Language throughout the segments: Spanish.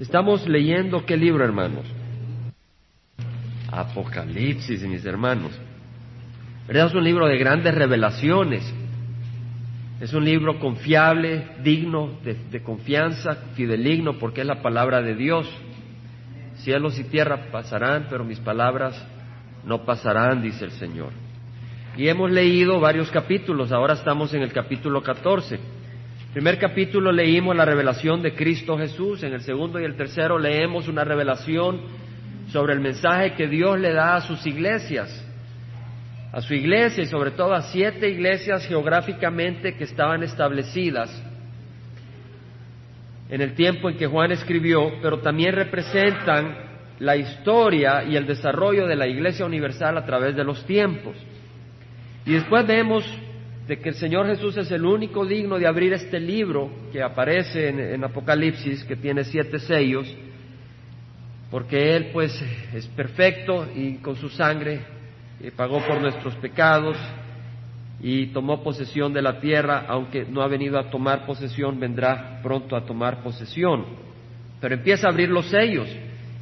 Estamos leyendo qué libro, hermanos? Apocalipsis, mis hermanos. ¿Verdad? Es un libro de grandes revelaciones. Es un libro confiable, digno de, confianza, fideligno, porque es la palabra de Dios. Cielos y tierra pasarán, pero mis palabras no pasarán, dice el Señor. Y hemos leído varios capítulos, ahora estamos en el capítulo 14. Primer capítulo leímos la revelación de Cristo Jesús, en el segundo y el tercero leemos una revelación sobre el mensaje que Dios le da a sus iglesias, a su iglesia y sobre todo a siete iglesias geográficamente que estaban establecidas en el tiempo en que Juan escribió, pero también representan la historia y el desarrollo de la Iglesia Universal a través de los tiempos. Y después vemos de que el Señor Jesús es el único digno de abrir este libro que aparece en, Apocalipsis, que tiene siete sellos, porque Él pues es perfecto y con su sangre eh, pagó por nuestros pecados y tomó posesión de la tierra, aunque no ha venido a tomar posesión, vendrá pronto a tomar posesión. Pero empieza a abrir los sellos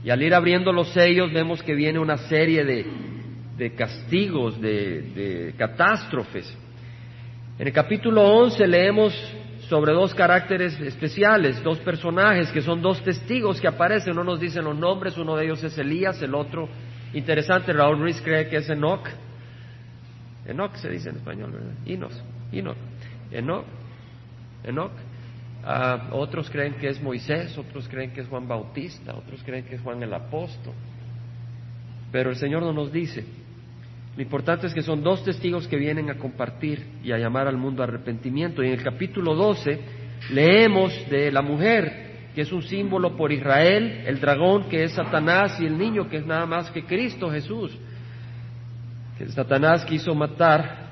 y al ir abriendo los sellos vemos que viene una serie de, de castigos, de, catástrofes. En el capítulo 11 leemos sobre dos caracteres especiales, dos personajes que son dos testigos que aparecen, no nos dicen los nombres, uno de ellos es Elías, el otro, interesante, Raúl Ruiz cree que es Enoch, Enoch se dice en español, ¿verdad? Inos, Enoch, Enoch, Enoch. Ah, otros creen que es Moisés, otros creen que es Juan Bautista, otros creen que es Juan el Apóstol. Pero el Señor no nos dice. Lo importante es que son dos testigos que vienen a compartir y a llamar al mundo a arrepentimiento. Y en el capítulo 12 leemos de la mujer, que es un símbolo por Israel, el dragón que es Satanás y el niño que es nada más que Cristo Jesús, que Satanás quiso matar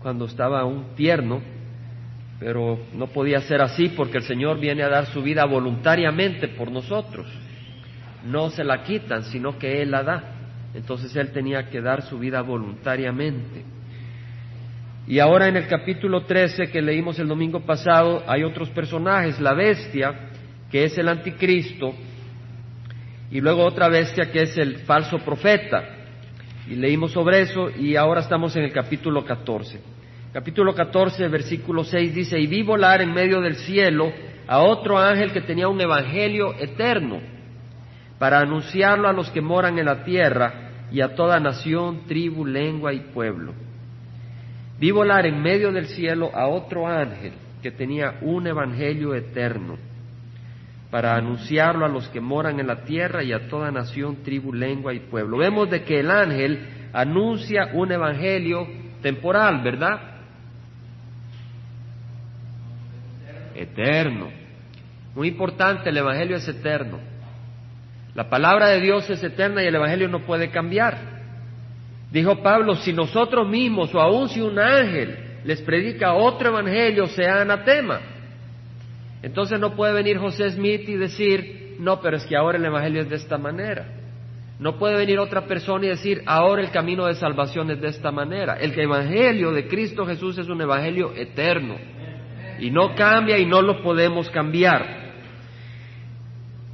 cuando estaba aún tierno, pero no podía ser así porque el Señor viene a dar su vida voluntariamente por nosotros. No se la quitan, sino que Él la da. Entonces él tenía que dar su vida voluntariamente. Y ahora en el capítulo 13 que leímos el domingo pasado hay otros personajes, la bestia, que es el anticristo, y luego otra bestia que es el falso profeta. Y leímos sobre eso y ahora estamos en el capítulo 14. Capítulo 14, versículo 6 dice, y vi volar en medio del cielo a otro ángel que tenía un evangelio eterno para anunciarlo a los que moran en la tierra y a toda nación, tribu, lengua y pueblo. Vi volar en medio del cielo a otro ángel que tenía un evangelio eterno para anunciarlo a los que moran en la tierra y a toda nación, tribu, lengua y pueblo. Vemos de que el ángel anuncia un evangelio temporal, ¿verdad? Eterno. Muy importante, el evangelio es eterno. La palabra de Dios es eterna y el Evangelio no puede cambiar. Dijo Pablo, si nosotros mismos o aun si un ángel les predica otro Evangelio, sea anatema. Entonces no puede venir José Smith y decir, no, pero es que ahora el Evangelio es de esta manera. No puede venir otra persona y decir, ahora el camino de salvación es de esta manera. El Evangelio de Cristo Jesús es un Evangelio eterno. Y no cambia y no lo podemos cambiar.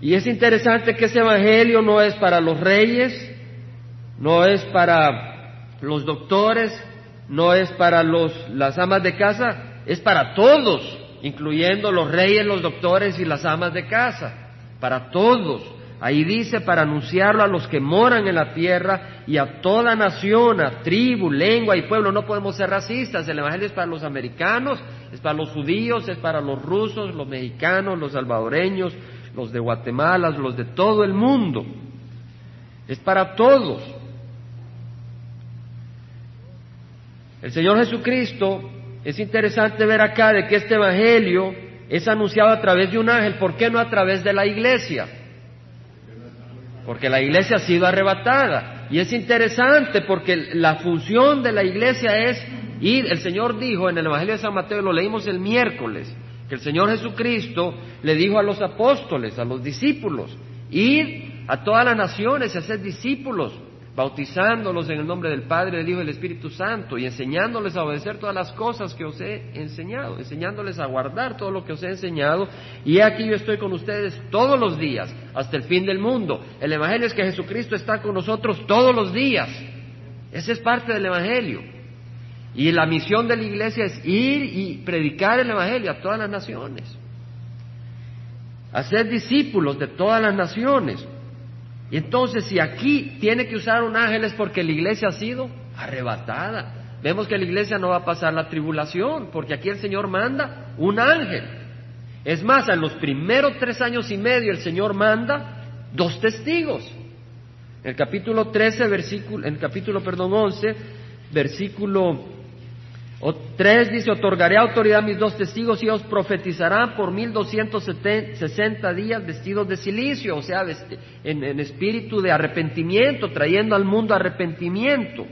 Y es interesante que ese Evangelio no es para los reyes, no es para los doctores, no es para los, las amas de casa, es para todos, incluyendo los reyes, los doctores y las amas de casa, para todos. Ahí dice para anunciarlo a los que moran en la tierra y a toda nación, a tribu, lengua y pueblo. No podemos ser racistas. El Evangelio es para los americanos, es para los judíos, es para los rusos, los mexicanos, los salvadoreños, los de Guatemala, los de todo el mundo. Es para todos. El Señor Jesucristo, es interesante ver acá de que este Evangelio es anunciado a través de un ángel, ¿por qué no a través de la iglesia? Porque la iglesia ha sido arrebatada. Y es interesante porque la función de la iglesia es ir, el Señor dijo en el Evangelio de San Mateo, lo leímos el miércoles, que el Señor Jesucristo le dijo a los apóstoles, a los discípulos, ir a todas las naciones y hacer discípulos, bautizándolos en el nombre del Padre, del Hijo y del Espíritu Santo, y enseñándoles a obedecer todas las cosas que os he enseñado, enseñándoles a guardar todo lo que os he enseñado, y aquí yo estoy con ustedes todos los días, hasta el fin del mundo. El Evangelio es que Jesucristo está con nosotros todos los días. Esa es parte del Evangelio. Y la misión de la iglesia es ir y predicar el Evangelio a todas las naciones. Hacer discípulos de todas las naciones. Y entonces, si aquí tiene que usar un ángel es porque la iglesia ha sido arrebatada. Vemos que la iglesia no va a pasar la tribulación, porque aquí el Señor manda un ángel. Es más, en los primeros tres años y medio el Señor manda dos testigos. En el capítulo 13, versículo, en el capítulo, perdón, 11, versículo o tres dice, otorgaré autoridad a mis dos testigos y ellos profetizarán por mil doscientos sesenta días vestidos de silicio, o sea, en, en, espíritu de arrepentimiento, trayendo al mundo arrepentimiento.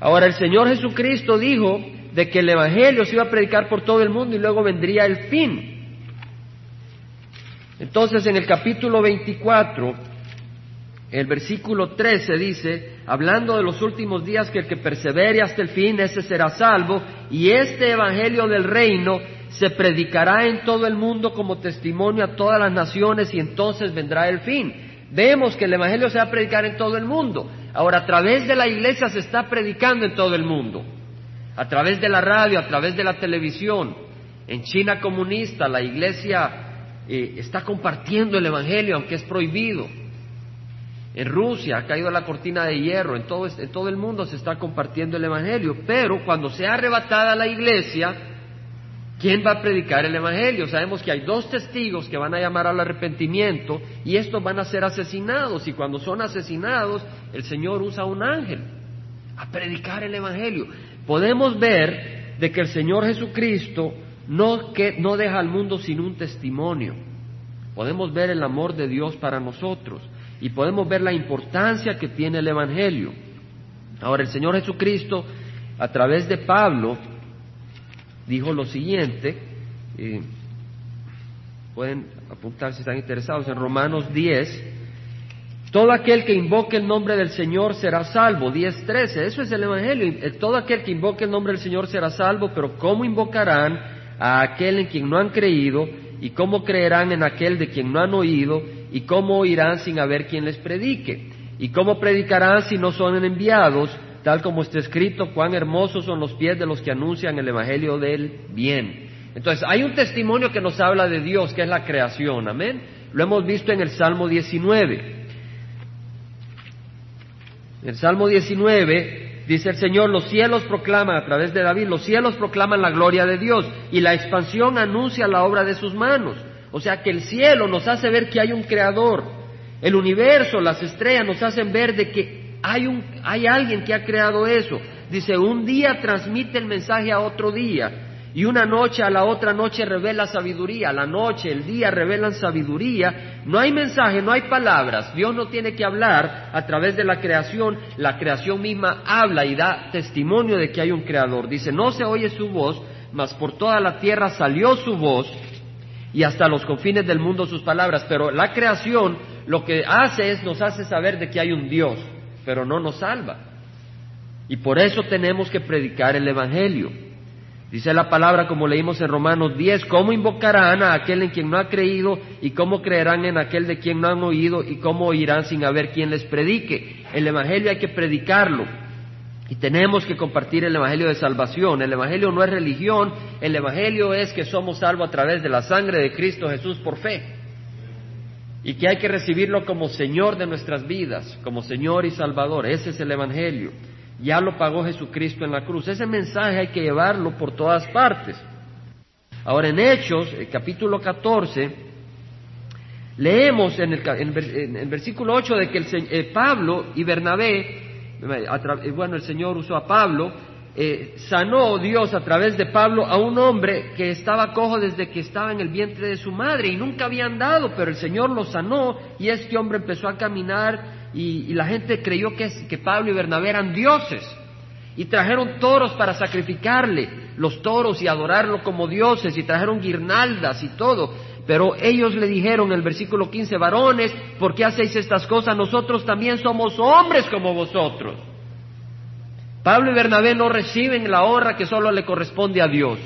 Ahora, el Señor Jesucristo dijo de que el Evangelio se iba a predicar por todo el mundo y luego vendría el fin. Entonces, en el capítulo 24, el versículo 13 dice, hablando de los últimos días, que el que persevere hasta el fin, ese será salvo, y este Evangelio del reino se predicará en todo el mundo como testimonio a todas las naciones y entonces vendrá el fin. Vemos que el Evangelio se va a predicar en todo el mundo. Ahora, a través de la iglesia se está predicando en todo el mundo. A través de la radio, a través de la televisión. En China comunista, la iglesia eh, está compartiendo el Evangelio, aunque es prohibido. En Rusia ha caído la cortina de hierro, en todo, todo el mundo se está compartiendo el Evangelio, pero cuando sea arrebatada la iglesia, ¿quién va a predicar el Evangelio? Sabemos que hay dos testigos que van a llamar al arrepentimiento y estos van a ser asesinados y cuando son asesinados el Señor usa un ángel a predicar el Evangelio. Podemos ver de que el Señor Jesucristo no, que, no deja al mundo sin un testimonio. Podemos ver el amor de Dios para nosotros y podemos ver la importancia que tiene el Evangelio. Ahora, el Señor Jesucristo, a través de Pablo, dijo lo siguiente, eh, pueden apuntar si están interesados, en Romanos 10, todo aquel que invoque el nombre del Señor será salvo, 10.13, eso es el Evangelio, eh, todo aquel que invoque el nombre del Señor será salvo, pero ¿cómo invocarán a aquel en quien no han creído? ¿Y cómo creerán en aquel de quien no han oído? ¿Y cómo oirán sin haber quien les predique? ¿Y cómo predicarán si no son enviados? Tal como está escrito, cuán hermosos son los pies de los que anuncian el Evangelio del bien. Entonces, hay un testimonio que nos habla de Dios, que es la creación, amén. Lo hemos visto en el Salmo 19. En el Salmo 19 dice el Señor, los cielos proclaman, a través de David, los cielos proclaman la gloria de Dios y la expansión anuncia la obra de sus manos. O sea que el cielo nos hace ver que hay un creador. El universo, las estrellas nos hacen ver de que hay, un, hay alguien que ha creado eso. Dice, un día transmite el mensaje a otro día y una noche a la otra noche revela sabiduría. La noche, el día revelan sabiduría. No hay mensaje, no hay palabras. Dios no tiene que hablar a través de la creación. La creación misma habla y da testimonio de que hay un creador. Dice, no se oye su voz, mas por toda la tierra salió su voz y hasta los confines del mundo sus palabras, pero la creación lo que hace es nos hace saber de que hay un Dios, pero no nos salva. Y por eso tenemos que predicar el Evangelio. Dice la palabra, como leímos en Romanos 10, ¿cómo invocarán a aquel en quien no ha creído y cómo creerán en aquel de quien no han oído y cómo oirán sin haber quien les predique? El Evangelio hay que predicarlo. Y tenemos que compartir el Evangelio de salvación. El Evangelio no es religión, el Evangelio es que somos salvos a través de la sangre de Cristo Jesús por fe. Y que hay que recibirlo como Señor de nuestras vidas, como Señor y Salvador. Ese es el Evangelio. Ya lo pagó Jesucristo en la cruz. Ese mensaje hay que llevarlo por todas partes. Ahora en Hechos, el capítulo 14, leemos en el, versículo 8 de que el, eh, Pablo y Bernabé eh, bueno, el Señor usó a Pablo, eh, sanó Dios a través de Pablo a un hombre que estaba cojo desde que estaba en el vientre de su madre y nunca había andado, pero el Señor lo sanó y este hombre empezó a caminar y, la gente creyó que, que Pablo y Bernabé eran dioses y trajeron toros para sacrificarle los toros y adorarlo como dioses y trajeron guirnaldas y todo. Pero ellos le dijeron en el versículo 15, varones, ¿por qué hacéis estas cosas? Nosotros también somos hombres como vosotros. Pablo y Bernabé no reciben la honra que solo le corresponde a Dios.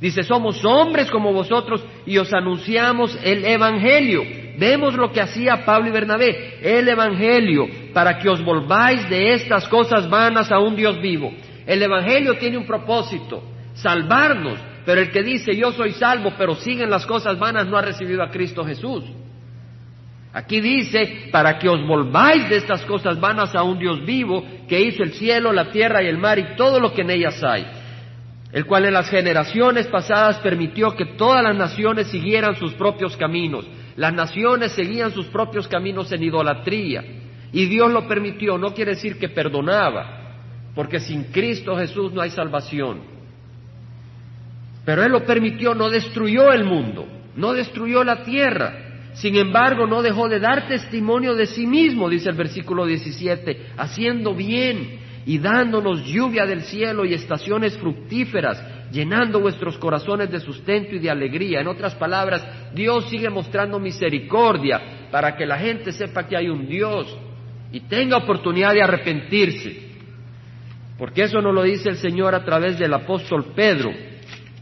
Dice, somos hombres como vosotros y os anunciamos el Evangelio. Vemos lo que hacía Pablo y Bernabé, el Evangelio, para que os volváis de estas cosas vanas a un Dios vivo. El Evangelio tiene un propósito, salvarnos, pero el que dice yo soy salvo, pero siguen las cosas vanas, no ha recibido a Cristo Jesús. Aquí dice, para que os volváis de estas cosas vanas a un Dios vivo, que hizo el cielo, la tierra y el mar y todo lo que en ellas hay el cual en las generaciones pasadas permitió que todas las naciones siguieran sus propios caminos. Las naciones seguían sus propios caminos en idolatría. Y Dios lo permitió, no quiere decir que perdonaba, porque sin Cristo Jesús no hay salvación. Pero Él lo permitió, no destruyó el mundo, no destruyó la tierra. Sin embargo, no dejó de dar testimonio de sí mismo, dice el versículo 17, haciendo bien y dándonos lluvia del cielo y estaciones fructíferas, llenando vuestros corazones de sustento y de alegría. En otras palabras, Dios sigue mostrando misericordia para que la gente sepa que hay un Dios y tenga oportunidad de arrepentirse. Porque eso nos lo dice el Señor a través del apóstol Pedro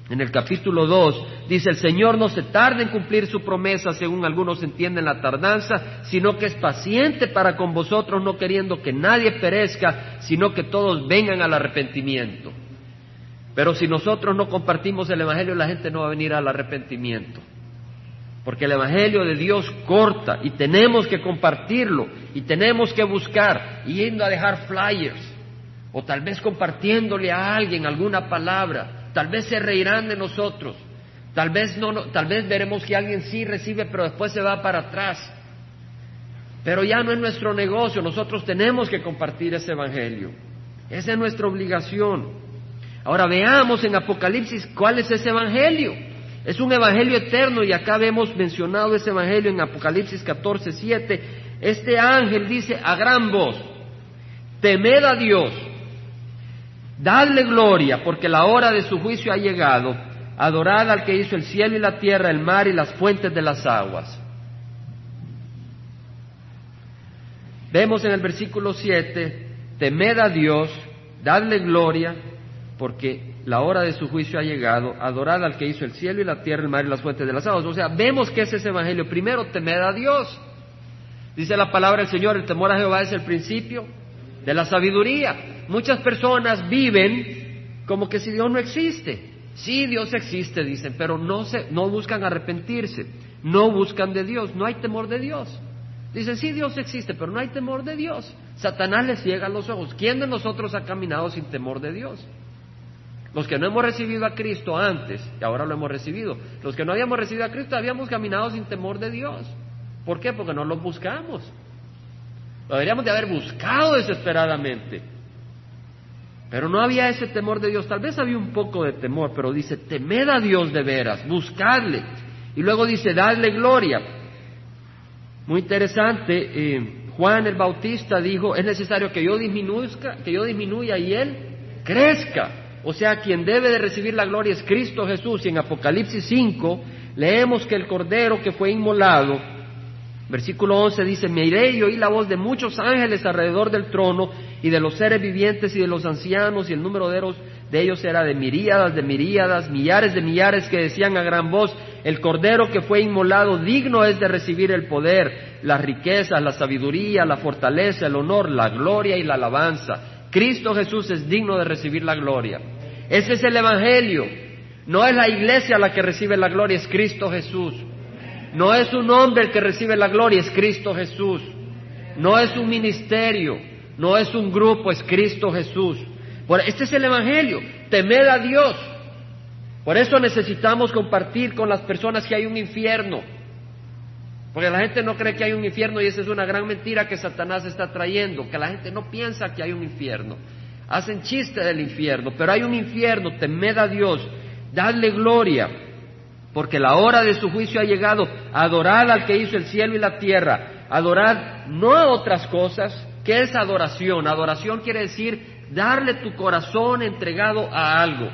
en el capítulo 2 dice, el Señor no se tarda en cumplir su promesa, según algunos entienden la tardanza, sino que es paciente para con vosotros, no queriendo que nadie perezca, sino que todos vengan al arrepentimiento. Pero si nosotros no compartimos el Evangelio, la gente no va a venir al arrepentimiento. Porque el Evangelio de Dios corta y tenemos que compartirlo y tenemos que buscar, yendo a dejar flyers, o tal vez compartiéndole a alguien alguna palabra, Tal vez se reirán de nosotros. Tal vez, no, tal vez veremos que alguien sí recibe, pero después se va para atrás. Pero ya no es nuestro negocio, nosotros tenemos que compartir ese evangelio. Esa es nuestra obligación. Ahora veamos en Apocalipsis cuál es ese evangelio. Es un evangelio eterno y acá vemos mencionado ese evangelio en Apocalipsis 14, 7. Este ángel dice a gran voz, temed a Dios Dadle gloria, porque la hora de su juicio ha llegado. Adorad al que hizo el cielo y la tierra, el mar y las fuentes de las aguas. Vemos en el versículo 7, temed a Dios, dadle gloria, porque la hora de su juicio ha llegado. Adorad al que hizo el cielo y la tierra, el mar y las fuentes de las aguas. O sea, vemos que es ese evangelio. Primero, temed a Dios. Dice la palabra del Señor, el temor a Jehová es el principio de la sabiduría. Muchas personas viven como que si Dios no existe. Sí, Dios existe, dicen, pero no, se, no buscan arrepentirse, no buscan de Dios, no hay temor de Dios. Dicen, sí, Dios existe, pero no hay temor de Dios. Satanás les ciega los ojos. ¿Quién de nosotros ha caminado sin temor de Dios? Los que no hemos recibido a Cristo antes, y ahora lo hemos recibido. Los que no habíamos recibido a Cristo habíamos caminado sin temor de Dios. ¿Por qué? Porque no lo buscamos. Lo deberíamos de haber buscado desesperadamente. Pero no había ese temor de Dios, tal vez había un poco de temor, pero dice, temed a Dios de veras, buscadle. Y luego dice, dadle gloria. Muy interesante, eh, Juan el Bautista dijo, es necesario que yo disminuzca, que yo disminuya y él crezca. O sea, quien debe de recibir la gloria es Cristo Jesús. Y en Apocalipsis 5 leemos que el Cordero que fue inmolado Versículo 11 dice, me iré y oí la voz de muchos ángeles alrededor del trono y de los seres vivientes y de los ancianos y el número de ellos, de ellos era de miríadas, de miríadas, millares de millares que decían a gran voz, el cordero que fue inmolado digno es de recibir el poder, las riquezas, la sabiduría, la fortaleza, el honor, la gloria y la alabanza. Cristo Jesús es digno de recibir la gloria. Ese es el Evangelio. No es la iglesia la que recibe la gloria, es Cristo Jesús. No es un hombre el que recibe la gloria, es Cristo Jesús. No es un ministerio, no es un grupo, es Cristo Jesús. este es el Evangelio, temer a Dios. Por eso necesitamos compartir con las personas que hay un infierno. Porque la gente no cree que hay un infierno y esa es una gran mentira que Satanás está trayendo, que la gente no piensa que hay un infierno. Hacen chiste del infierno, pero hay un infierno, temed a Dios, dadle gloria porque la hora de su juicio ha llegado. Adorad al que hizo el cielo y la tierra. Adorad no a otras cosas. ¿Qué es adoración? Adoración quiere decir darle tu corazón entregado a algo.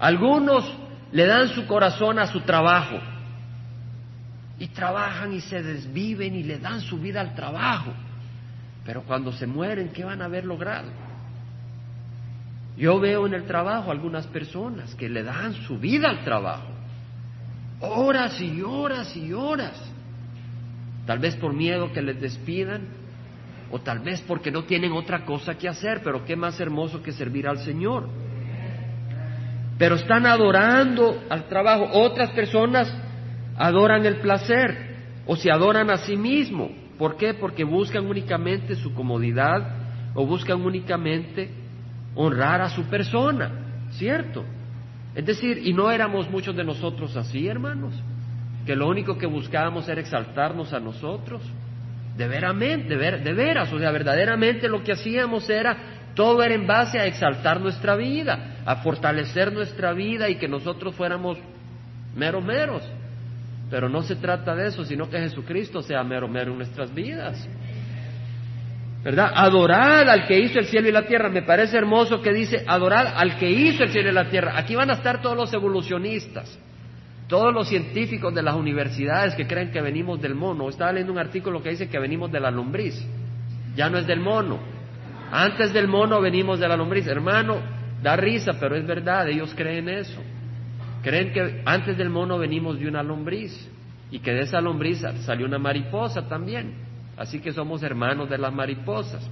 Algunos le dan su corazón a su trabajo. y trabajan y se desviven y le dan su vida al trabajo. Pero cuando se mueren, ¿qué van a haber logrado? Yo veo en el trabajo algunas personas que le dan su vida al trabajo, horas y horas y horas, tal vez por miedo que les despidan, o tal vez porque no tienen otra cosa que hacer, pero qué más hermoso que servir al Señor. Pero están adorando al trabajo. Otras personas adoran el placer o se adoran a sí mismos. ¿Por qué? Porque buscan únicamente su comodidad o buscan únicamente honrar a su persona, ¿cierto? Es decir, y no éramos muchos de nosotros así, hermanos, que lo único que buscábamos era exaltarnos a nosotros. De, veramente, de, de veras, o sea, verdaderamente lo que hacíamos era, todo era en base a exaltar nuestra vida, a fortalecer nuestra vida y que nosotros fuéramos mero meros. Pero no se trata de eso, sino que Jesucristo sea mero mero en nuestras vidas. ¿Verdad? Adorad al que hizo el cielo y la tierra. Me parece hermoso que dice, adorad al que hizo el cielo y la tierra. Aquí van a estar todos los evolucionistas. Todos los científicos de las universidades que creen que venimos del mono. Estaba leyendo un artículo que dice que venimos de la lombriz. Ya no es del mono. Antes del mono venimos de la lombriz. Hermano, da risa, pero es verdad, ellos creen eso. Creen que antes del mono venimos de una lombriz y que de esa lombriz salió una mariposa también. Así que somos hermanos de las mariposas.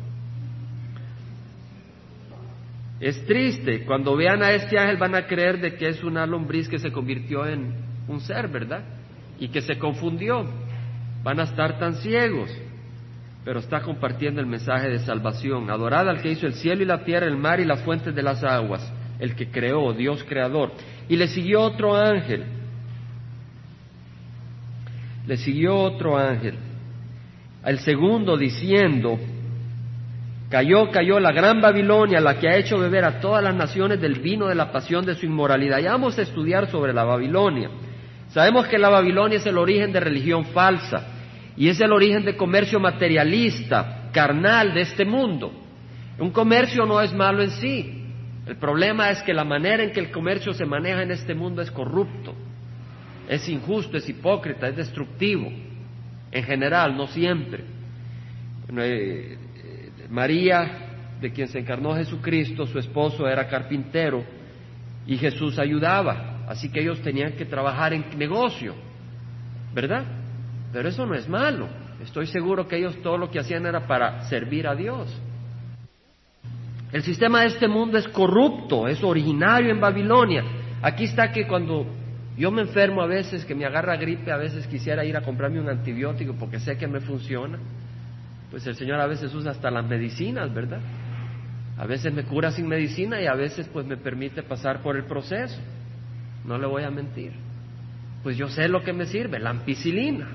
Es triste, cuando vean a este ángel van a creer de que es una lombriz que se convirtió en un ser, ¿verdad? Y que se confundió. Van a estar tan ciegos, pero está compartiendo el mensaje de salvación. Adorad al que hizo el cielo y la tierra, el mar y las fuentes de las aguas, el que creó, Dios creador. Y le siguió otro ángel. Le siguió otro ángel. Al segundo diciendo, Cayó, cayó la gran Babilonia, la que ha hecho beber a todas las naciones del vino de la pasión de su inmoralidad. Ya vamos a estudiar sobre la Babilonia. Sabemos que la Babilonia es el origen de religión falsa y es el origen de comercio materialista, carnal de este mundo. Un comercio no es malo en sí. El problema es que la manera en que el comercio se maneja en este mundo es corrupto, es injusto, es hipócrita, es destructivo. En general, no siempre. María, de quien se encarnó Jesucristo, su esposo era carpintero y Jesús ayudaba, así que ellos tenían que trabajar en negocio, ¿verdad? Pero eso no es malo, estoy seguro que ellos todo lo que hacían era para servir a Dios. El sistema de este mundo es corrupto, es originario en Babilonia. Aquí está que cuando yo me enfermo a veces, que me agarra gripe, a veces quisiera ir a comprarme un antibiótico porque sé que me funciona pues el Señor a veces usa hasta las medicinas, ¿verdad? A veces me cura sin medicina y a veces pues me permite pasar por el proceso. No le voy a mentir. Pues yo sé lo que me sirve, la ampicilina.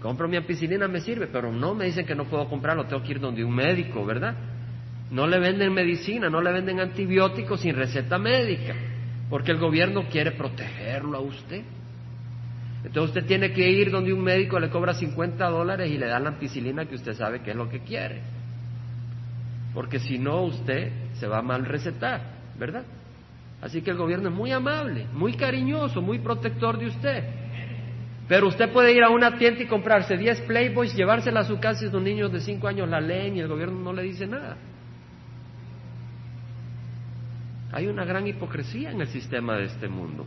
Compro mi ampicilina, me sirve, pero no me dicen que no puedo comprarlo, tengo que ir donde un médico, ¿verdad? No le venden medicina, no le venden antibióticos sin receta médica, porque el gobierno quiere protegerlo a usted. Entonces usted tiene que ir donde un médico le cobra 50 dólares y le da la ampicilina que usted sabe que es lo que quiere. Porque si no, usted se va a mal recetar, ¿verdad? Así que el gobierno es muy amable, muy cariñoso, muy protector de usted. Pero usted puede ir a una tienda y comprarse 10 Playboys, llevársela a su casa y los niños de 5 años la leen y el gobierno no le dice nada. Hay una gran hipocresía en el sistema de este mundo,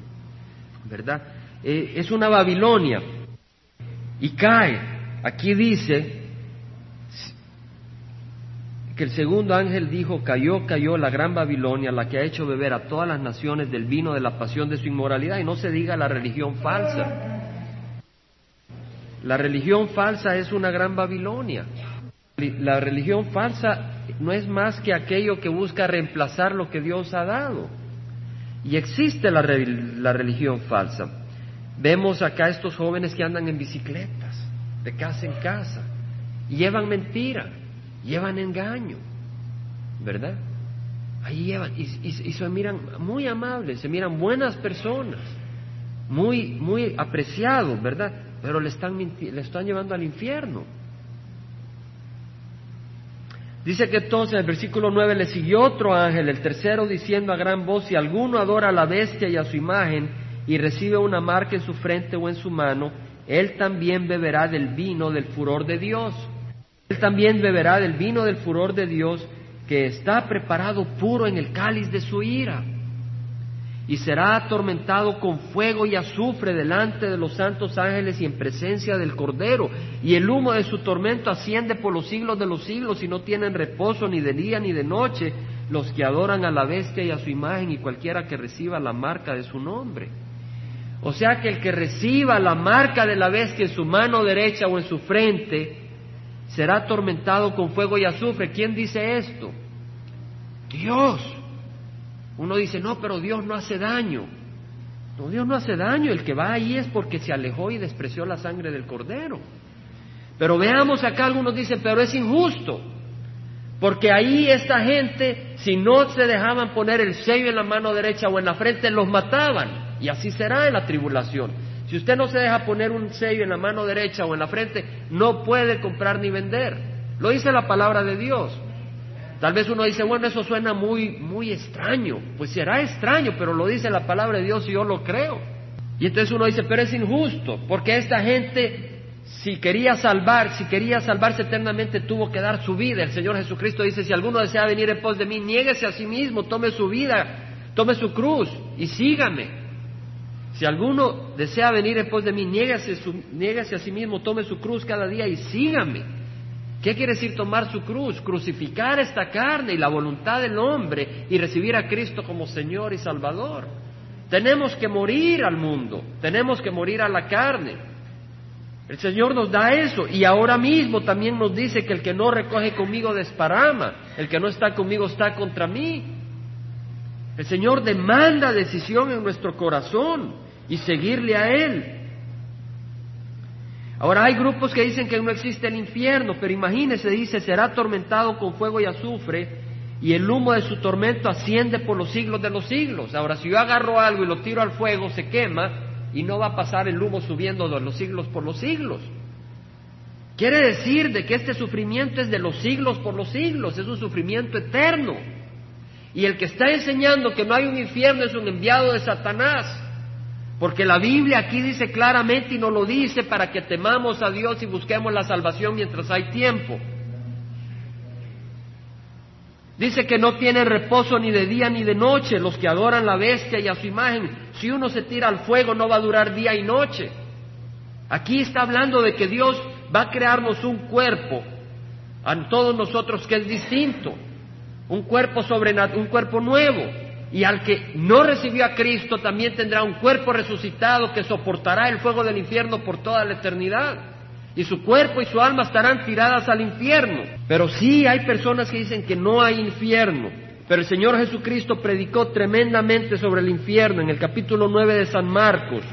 ¿verdad? Eh, es una Babilonia y cae. Aquí dice que el segundo ángel dijo, cayó, cayó la gran Babilonia, la que ha hecho beber a todas las naciones del vino de la pasión de su inmoralidad, y no se diga la religión falsa. La religión falsa es una gran Babilonia. La religión falsa no es más que aquello que busca reemplazar lo que Dios ha dado. Y existe la, la religión falsa. Vemos acá estos jóvenes que andan en bicicletas, de casa en casa, y llevan mentira, llevan engaño, ¿verdad? Ahí llevan, y, se miran muy amables, se miran buenas personas, muy, muy apreciados, ¿verdad? Pero le están, le están llevando al infierno. Dice que entonces en el versículo 9 le siguió otro ángel, el tercero, diciendo a gran voz, si alguno adora a la bestia y a su imagen, y recibe una marca en su frente o en su mano, él también beberá del vino del furor de Dios. Él también beberá del vino del furor de Dios que está preparado puro en el cáliz de su ira. Y será atormentado con fuego y azufre delante de los santos ángeles y en presencia del Cordero. Y el humo de su tormento asciende por los siglos de los siglos y no tienen reposo ni de día ni de noche los que adoran a la bestia y a su imagen y cualquiera que reciba la marca de su nombre. O sea que el que reciba la marca de la bestia en su mano derecha o en su frente será atormentado con fuego y azufre. ¿Quién dice esto? Dios. Uno dice, no, pero Dios no hace daño. No, Dios no hace daño. El que va ahí es porque se alejó y despreció la sangre del cordero. Pero veamos acá, algunos dicen, pero es injusto. Porque ahí esta gente, si no se dejaban poner el sello en la mano derecha o en la frente, los mataban. Y así será en la tribulación. Si usted no se deja poner un sello en la mano derecha o en la frente, no puede comprar ni vender. Lo dice la palabra de Dios. Tal vez uno dice, bueno, eso suena muy, muy extraño. Pues será extraño, pero lo dice la palabra de Dios y yo lo creo. Y entonces uno dice, pero es injusto, porque esta gente si quería salvar, si quería salvarse eternamente, tuvo que dar su vida. El Señor Jesucristo dice, si alguno desea venir en pos de mí, niéguese a sí mismo, tome su vida, tome su cruz y sígame. Si alguno desea venir en pos de mí, niéguese, a sí mismo, tome su cruz cada día y sígame. ¿Qué quiere decir tomar su cruz? Crucificar esta carne y la voluntad del hombre y recibir a Cristo como Señor y Salvador. Tenemos que morir al mundo, tenemos que morir a la carne. El Señor nos da eso y ahora mismo también nos dice que el que no recoge conmigo desparama, el que no está conmigo está contra mí. El Señor demanda decisión en nuestro corazón y seguirle a Él. Ahora hay grupos que dicen que no existe el infierno, pero imagínese, dice, será atormentado con fuego y azufre y el humo de su tormento asciende por los siglos de los siglos. Ahora, si yo agarro algo y lo tiro al fuego, se quema, y no va a pasar el humo subiendo de los siglos por los siglos. Quiere decir de que este sufrimiento es de los siglos por los siglos, es un sufrimiento eterno. Y el que está enseñando que no hay un infierno es un enviado de Satanás. Porque la Biblia aquí dice claramente y nos lo dice para que temamos a Dios y busquemos la salvación mientras hay tiempo. Dice que no tienen reposo ni de día ni de noche los que adoran la bestia y a su imagen. Si uno se tira al fuego no va a durar día y noche. Aquí está hablando de que Dios va a crearnos un cuerpo a todos nosotros que es distinto, un cuerpo sobrenatural, un cuerpo nuevo. Y al que no recibió a Cristo también tendrá un cuerpo resucitado que soportará el fuego del infierno por toda la eternidad y su cuerpo y su alma estarán tiradas al infierno. Pero sí hay personas que dicen que no hay infierno. Pero el Señor Jesucristo predicó tremendamente sobre el infierno en el capítulo 9 de San Marcos.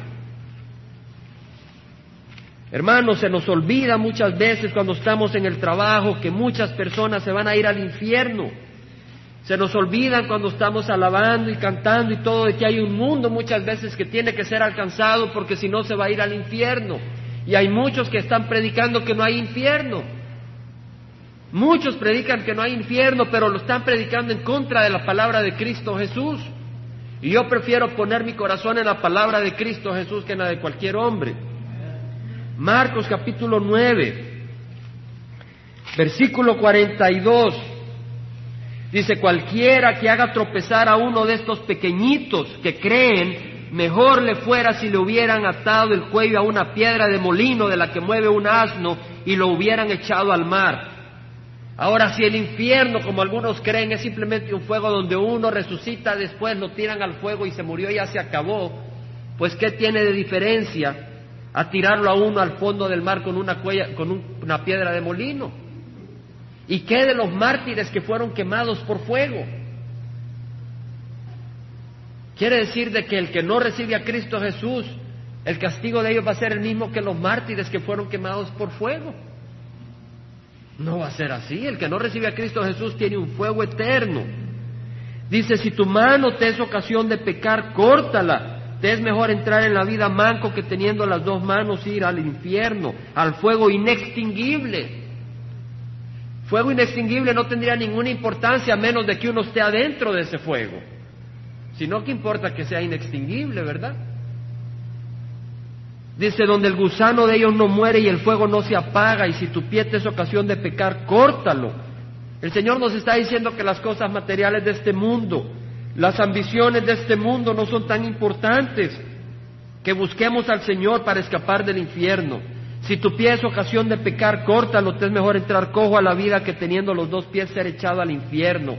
Hermanos, se nos olvida muchas veces cuando estamos en el trabajo que muchas personas se van a ir al infierno. Se nos olvida cuando estamos alabando y cantando y todo de que hay un mundo muchas veces que tiene que ser alcanzado porque si no se va a ir al infierno. Y hay muchos que están predicando que no hay infierno. Muchos predican que no hay infierno, pero lo están predicando en contra de la palabra de Cristo Jesús. Y yo prefiero poner mi corazón en la palabra de Cristo Jesús que en la de cualquier hombre. Marcos capítulo 9, versículo 42. Dice, cualquiera que haga tropezar a uno de estos pequeñitos que creen, Mejor le fuera si le hubieran atado el cuello a una piedra de molino de la que mueve un asno y lo hubieran echado al mar. Ahora, si el infierno, como algunos creen, es simplemente un fuego donde uno resucita después, lo tiran al fuego y se murió y ya se acabó, pues ¿qué tiene de diferencia a tirarlo a uno al fondo del mar con una, con una piedra de molino? ¿Y qué de los mártires que fueron quemados por fuego? Quiere decir de que el que no recibe a Cristo Jesús, el castigo de ellos va a ser el mismo que los mártires que fueron quemados por fuego. No va a ser así. El que no recibe a Cristo Jesús tiene un fuego eterno. Dice, si tu mano te es ocasión de pecar, córtala. Te es mejor entrar en la vida manco que teniendo las dos manos ir al infierno, al fuego inextinguible. Fuego inextinguible no tendría ninguna importancia a menos de que uno esté adentro de ese fuego. Si no, ¿qué importa que sea inextinguible, verdad? Dice, donde el gusano de ellos no muere y el fuego no se apaga, y si tu pie te es ocasión de pecar, córtalo. El Señor nos está diciendo que las cosas materiales de este mundo, las ambiciones de este mundo no son tan importantes, que busquemos al Señor para escapar del infierno. Si tu pie es ocasión de pecar, córtalo, te es mejor entrar cojo a la vida que teniendo los dos pies ser echado al infierno,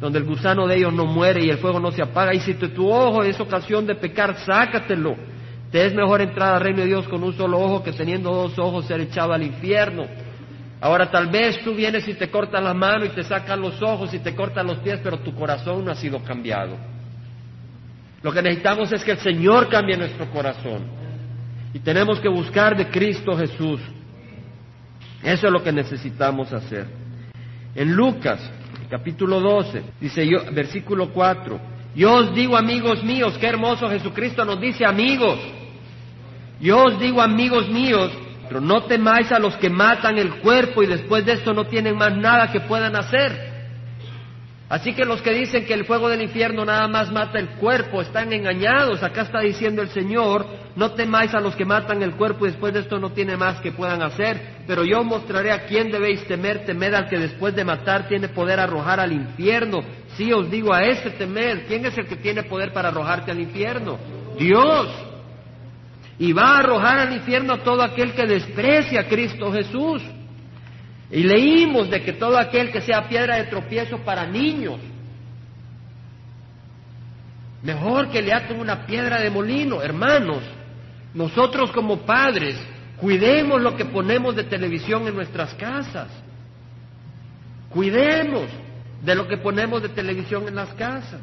donde el gusano de ellos no muere y el fuego no se apaga. Y si tu, tu ojo es ocasión de pecar, sácatelo te es mejor entrar al reino de Dios con un solo ojo que teniendo dos ojos ser echado al infierno. Ahora tal vez tú vienes y te cortas la mano y te sacan los ojos y te cortan los pies, pero tu corazón no ha sido cambiado. Lo que necesitamos es que el Señor cambie nuestro corazón. Y tenemos que buscar de Cristo Jesús. Eso es lo que necesitamos hacer. En Lucas, capítulo 12, dice yo, versículo 4, yo os digo amigos míos, qué hermoso Jesucristo nos dice amigos. Yo os digo, amigos míos, pero no temáis a los que matan el cuerpo y después de esto no tienen más nada que puedan hacer. Así que los que dicen que el fuego del infierno nada más mata el cuerpo están engañados. Acá está diciendo el Señor, no temáis a los que matan el cuerpo y después de esto no tiene más que puedan hacer. Pero yo mostraré a quién debéis temer, temed al que después de matar tiene poder arrojar al infierno. Sí os digo a ese temer. ¿Quién es el que tiene poder para arrojarte al infierno? Dios y va a arrojar al infierno a todo aquel que desprecia a Cristo Jesús. Y leímos de que todo aquel que sea piedra de tropiezo para niños, mejor que le aten una piedra de molino, hermanos. Nosotros como padres, cuidemos lo que ponemos de televisión en nuestras casas. Cuidemos de lo que ponemos de televisión en las casas.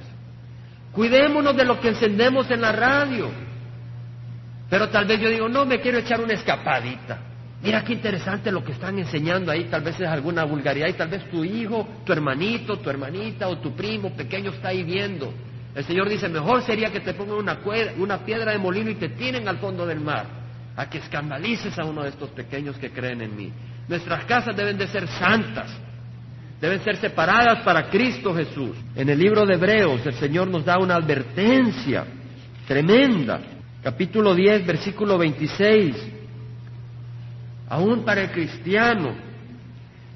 Cuidémonos de lo que encendemos en la radio. Pero tal vez yo digo, no, me quiero echar una escapadita. Mira qué interesante lo que están enseñando ahí, tal vez es alguna vulgaridad y tal vez tu hijo, tu hermanito, tu hermanita o tu primo pequeño está ahí viendo. El Señor dice, mejor sería que te pongan una, una piedra de molino y te tiren al fondo del mar, a que escandalices a uno de estos pequeños que creen en mí. Nuestras casas deben de ser santas, deben ser separadas para Cristo Jesús. En el libro de Hebreos el Señor nos da una advertencia tremenda capítulo 10, versículo 26, aún para el cristiano,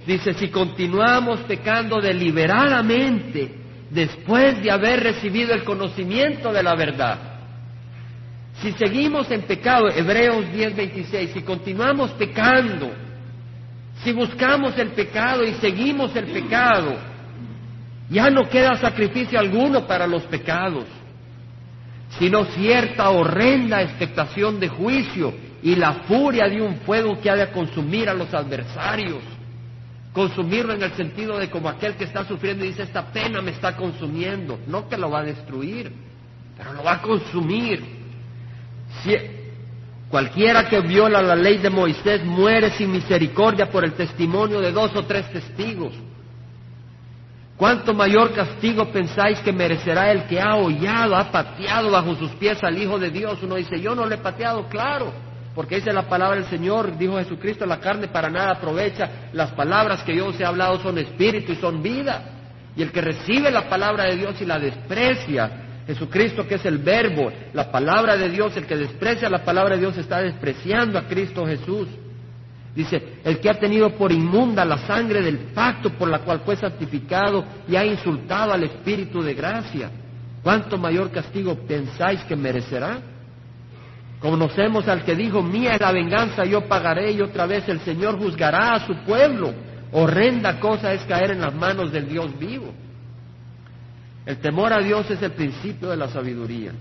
dice, si continuamos pecando deliberadamente después de haber recibido el conocimiento de la verdad, si seguimos en pecado, Hebreos 10, 26, si continuamos pecando, si buscamos el pecado y seguimos el pecado, ya no queda sacrificio alguno para los pecados sino cierta horrenda expectación de juicio y la furia de un fuego que ha de consumir a los adversarios. Consumirlo en el sentido de como aquel que está sufriendo y dice, esta pena me está consumiendo. No que lo va a destruir, pero lo va a consumir. Si, cualquiera que viola la ley de Moisés muere sin misericordia por el testimonio de dos o tres testigos. ¿Cuánto mayor castigo pensáis que merecerá el que ha hollado, ha pateado bajo sus pies al Hijo de Dios? Uno dice, yo no le he pateado, claro, porque dice la palabra del Señor, dijo Jesucristo, la carne para nada aprovecha, las palabras que yo os he hablado son espíritu y son vida. Y el que recibe la palabra de Dios y la desprecia, Jesucristo que es el verbo, la palabra de Dios, el que desprecia la palabra de Dios está despreciando a Cristo Jesús. Dice, el que ha tenido por inmunda la sangre del pacto por la cual fue santificado y ha insultado al Espíritu de gracia, ¿cuánto mayor castigo pensáis que merecerá? Conocemos al que dijo, mía es la venganza, yo pagaré y otra vez el Señor juzgará a su pueblo. Horrenda cosa es caer en las manos del Dios vivo. El temor a Dios es el principio de la sabiduría.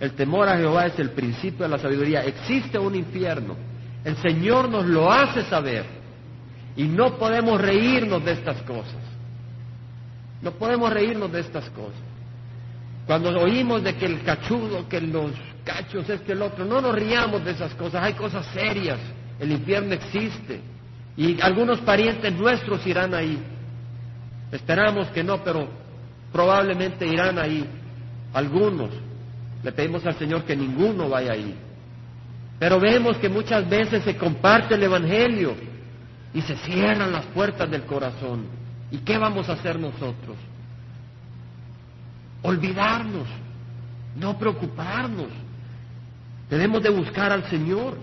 El temor a Jehová es el principio de la sabiduría. Existe un infierno el Señor nos lo hace saber. Y no podemos reírnos de estas cosas. No podemos reírnos de estas cosas. Cuando oímos de que el cachudo, que los cachos, este, el otro, no nos riamos de esas cosas. Hay cosas serias. El infierno existe. Y algunos parientes nuestros irán ahí. Esperamos que no, pero probablemente irán ahí. Algunos. Le pedimos al Señor que ninguno vaya ahí. Pero vemos que muchas veces se comparte el Evangelio y se cierran las puertas del corazón. ¿Y qué vamos a hacer nosotros? Olvidarnos, no preocuparnos. Debemos de buscar al Señor.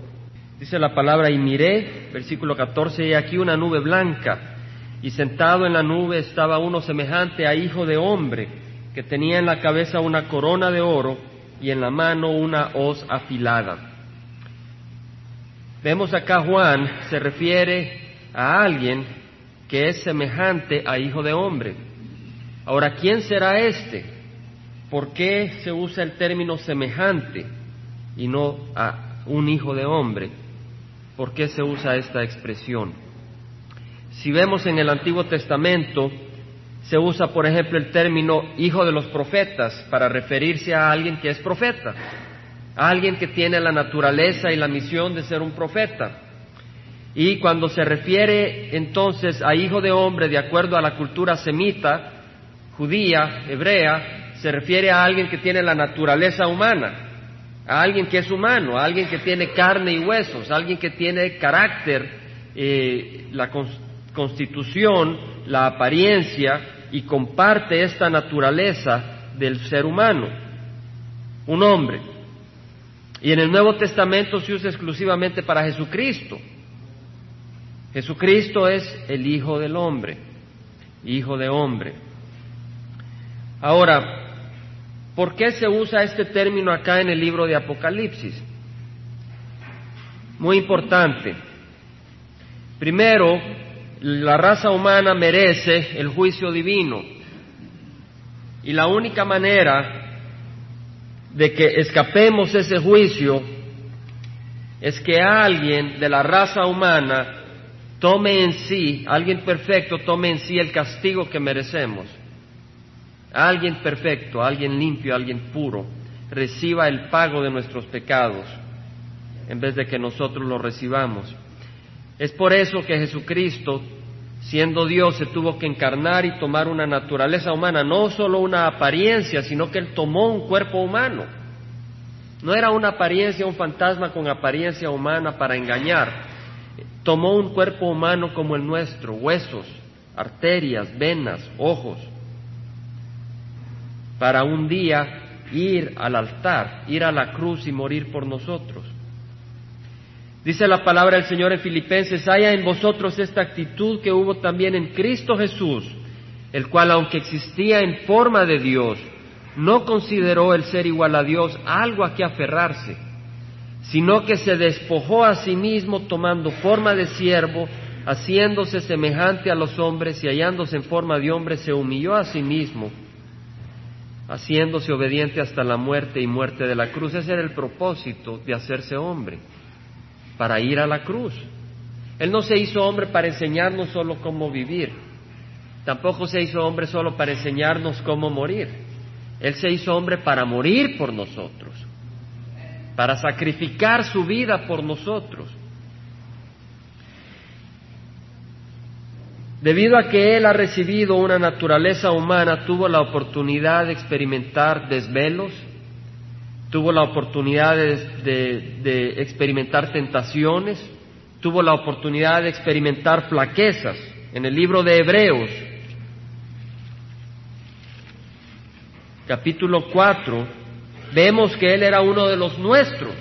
Dice la palabra, y miré, versículo 14, y aquí una nube blanca, y sentado en la nube estaba uno semejante a hijo de hombre, que tenía en la cabeza una corona de oro y en la mano una hoz afilada. Vemos acá Juan se refiere a alguien que es semejante a hijo de hombre. Ahora, ¿quién será este? ¿Por qué se usa el término semejante y no a un hijo de hombre? ¿Por qué se usa esta expresión? Si vemos en el Antiguo Testamento, se usa, por ejemplo, el término hijo de los profetas para referirse a alguien que es profeta, a alguien que tiene la naturaleza y la misión de ser un profeta. Y cuando se refiere entonces a hijo de hombre, de acuerdo a la cultura semita, judía, hebrea, se refiere a alguien que tiene la naturaleza humana, a alguien que es humano, a alguien que tiene carne y huesos, a alguien que tiene carácter, eh, la constitución, la apariencia y comparte esta naturaleza del ser humano, un hombre. Y en el Nuevo Testamento se usa exclusivamente para Jesucristo. Jesucristo es el Hijo del Hombre, Hijo de Hombre. Ahora, ¿por qué se usa este término acá en el libro de Apocalipsis? Muy importante. Primero, la raza humana merece el juicio divino. Y la única manera de que escapemos ese juicio es que alguien de la raza humana tome en sí, alguien perfecto tome en sí el castigo que merecemos. Alguien perfecto, alguien limpio, alguien puro, reciba el pago de nuestros pecados en vez de que nosotros lo recibamos. Es por eso que Jesucristo, siendo Dios, se tuvo que encarnar y tomar una naturaleza humana, no solo una apariencia, sino que Él tomó un cuerpo humano. No era una apariencia, un fantasma con apariencia humana para engañar. Tomó un cuerpo humano como el nuestro, huesos, arterias, venas, ojos, para un día ir al altar, ir a la cruz y morir por nosotros. Dice la palabra del Señor en Filipenses, haya en vosotros esta actitud que hubo también en Cristo Jesús, el cual aunque existía en forma de Dios, no consideró el ser igual a Dios algo a que aferrarse, sino que se despojó a sí mismo tomando forma de siervo, haciéndose semejante a los hombres y hallándose en forma de hombre, se humilló a sí mismo, haciéndose obediente hasta la muerte y muerte de la cruz. Ese era el propósito de hacerse hombre para ir a la cruz. Él no se hizo hombre para enseñarnos solo cómo vivir, tampoco se hizo hombre solo para enseñarnos cómo morir. Él se hizo hombre para morir por nosotros, para sacrificar su vida por nosotros. Debido a que Él ha recibido una naturaleza humana, tuvo la oportunidad de experimentar desvelos, tuvo la oportunidad de, experimentar tentaciones, tuvo la oportunidad de experimentar flaquezas. En el libro de Hebreos, capítulo 4, vemos que Él era uno de los nuestros.